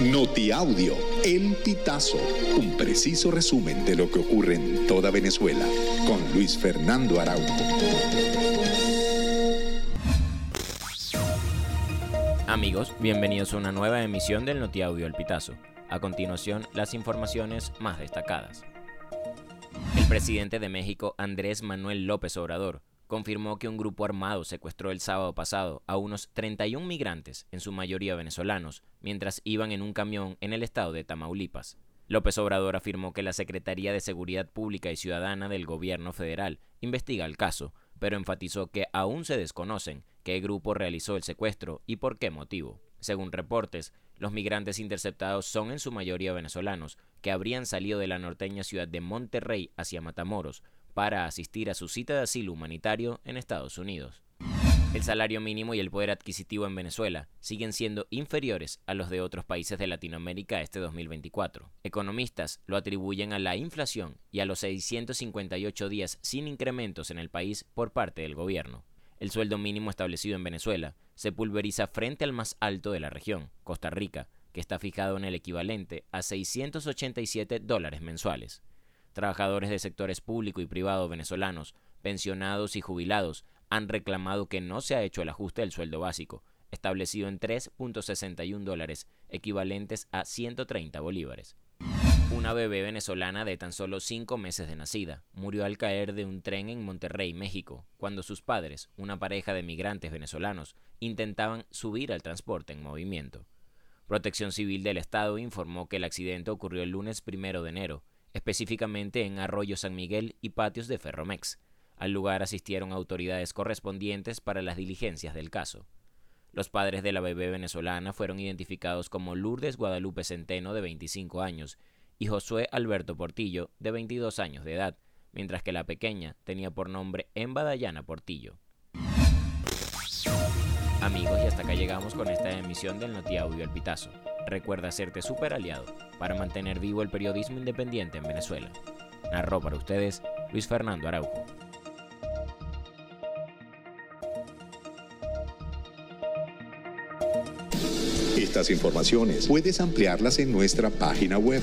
Notiaudio, El Pitazo, un preciso resumen de lo que ocurre en toda Venezuela, con Luis Fernando Araújo. Amigos, bienvenidos a una nueva emisión del Notiaudio El Pitazo. A continuación, las informaciones más destacadas. El presidente de México, Andrés Manuel López Obrador, confirmó que un grupo armado secuestró el sábado pasado a unos 31 migrantes, en su mayoría venezolanos, mientras iban en un camión en el estado de Tamaulipas. López Obrador afirmó que la Secretaría de Seguridad Pública y Ciudadana del Gobierno federal investiga el caso, pero enfatizó que aún se desconocen qué grupo realizó el secuestro y por qué motivo. Según reportes, los migrantes interceptados son en su mayoría venezolanos, que habrían salido de la norteña ciudad de Monterrey hacia Matamoros, para asistir a su cita de asilo humanitario en Estados Unidos. El salario mínimo y el poder adquisitivo en Venezuela siguen siendo inferiores a los de otros países de Latinoamérica este 2024. Economistas lo atribuyen a la inflación y a los 658 días sin incrementos en el país por parte del gobierno. El sueldo mínimo establecido en Venezuela se pulveriza frente al más alto de la región, Costa Rica, que está fijado en el equivalente a 687 dólares mensuales. Trabajadores de sectores público y privado venezolanos, pensionados y jubilados han reclamado que no se ha hecho el ajuste del sueldo básico, establecido en 3.61 dólares, equivalentes a 130 bolívares. Una bebé venezolana de tan solo cinco meses de nacida murió al caer de un tren en Monterrey, México, cuando sus padres, una pareja de migrantes venezolanos, intentaban subir al transporte en movimiento. Protección Civil del Estado informó que el accidente ocurrió el lunes primero de enero específicamente en Arroyo San Miguel y patios de Ferromex. Al lugar asistieron autoridades correspondientes para las diligencias del caso. Los padres de la bebé venezolana fueron identificados como Lourdes Guadalupe Centeno, de 25 años, y Josué Alberto Portillo, de 22 años de edad, mientras que la pequeña tenía por nombre Emba Dayana Portillo. Amigos, y hasta acá llegamos con esta emisión del Notiaudio El Pitazo. Recuerda hacerte super aliado para mantener vivo el periodismo independiente en Venezuela. Narró para ustedes Luis Fernando Araujo. Estas informaciones puedes ampliarlas en nuestra página web